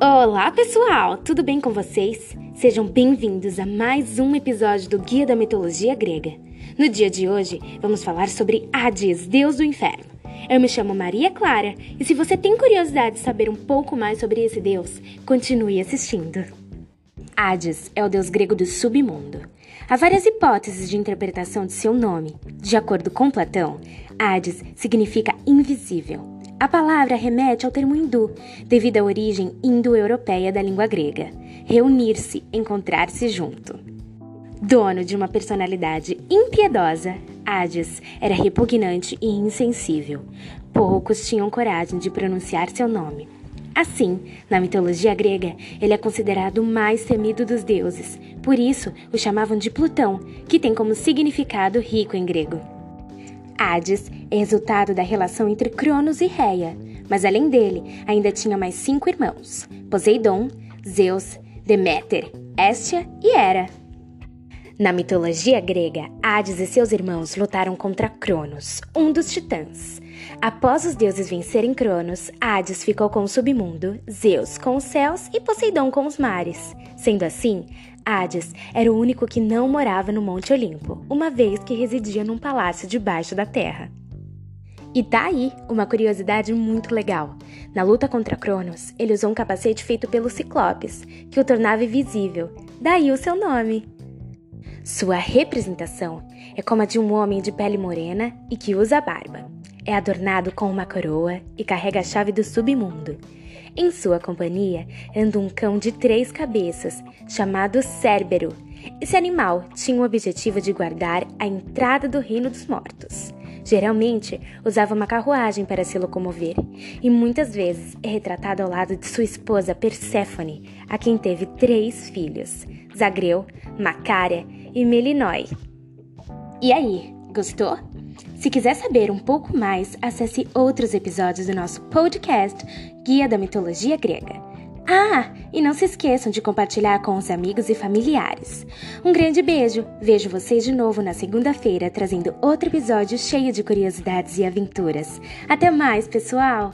Olá, pessoal! Tudo bem com vocês? Sejam bem-vindos a mais um episódio do Guia da Mitologia Grega. No dia de hoje, vamos falar sobre Hades, deus do inferno. Eu me chamo Maria Clara e se você tem curiosidade de saber um pouco mais sobre esse deus, continue assistindo. Hades é o deus grego do submundo. Há várias hipóteses de interpretação de seu nome. De acordo com Platão, Hades significa invisível. A palavra remete ao termo hindu, devido à origem indo-europeia da língua grega. Reunir-se, encontrar-se junto. Dono de uma personalidade impiedosa, Hades era repugnante e insensível. Poucos tinham coragem de pronunciar seu nome. Assim, na mitologia grega, ele é considerado o mais temido dos deuses. Por isso, o chamavam de Plutão, que tem como significado rico em grego. Hades é resultado da relação entre Cronos e Reia, mas além dele, ainda tinha mais cinco irmãos: Poseidon, Zeus, Deméter, Hestia e Hera. Na mitologia grega, Hades e seus irmãos lutaram contra Cronos, um dos titãs. Após os deuses vencerem Cronos, Hades ficou com o submundo, Zeus com os céus e Poseidon com os mares. Sendo assim, Hades era o único que não morava no Monte Olimpo, uma vez que residia num palácio debaixo da terra. E tá aí uma curiosidade muito legal. Na luta contra Cronos, ele usou um capacete feito pelo Ciclopes, que o tornava invisível, daí o seu nome. Sua representação é como a de um homem de pele morena e que usa barba. É adornado com uma coroa e carrega a chave do submundo. Em sua companhia anda um cão de três cabeças, chamado Cérbero. Esse animal tinha o objetivo de guardar a entrada do reino dos mortos. Geralmente usava uma carruagem para se locomover e muitas vezes é retratado ao lado de sua esposa Perséfone, a quem teve três filhos: Zagreu, Macária e Melinói. E aí, gostou? Se quiser saber um pouco mais, acesse outros episódios do nosso podcast Guia da Mitologia Grega. Ah, e não se esqueçam de compartilhar com os amigos e familiares. Um grande beijo! Vejo vocês de novo na segunda-feira trazendo outro episódio cheio de curiosidades e aventuras. Até mais, pessoal!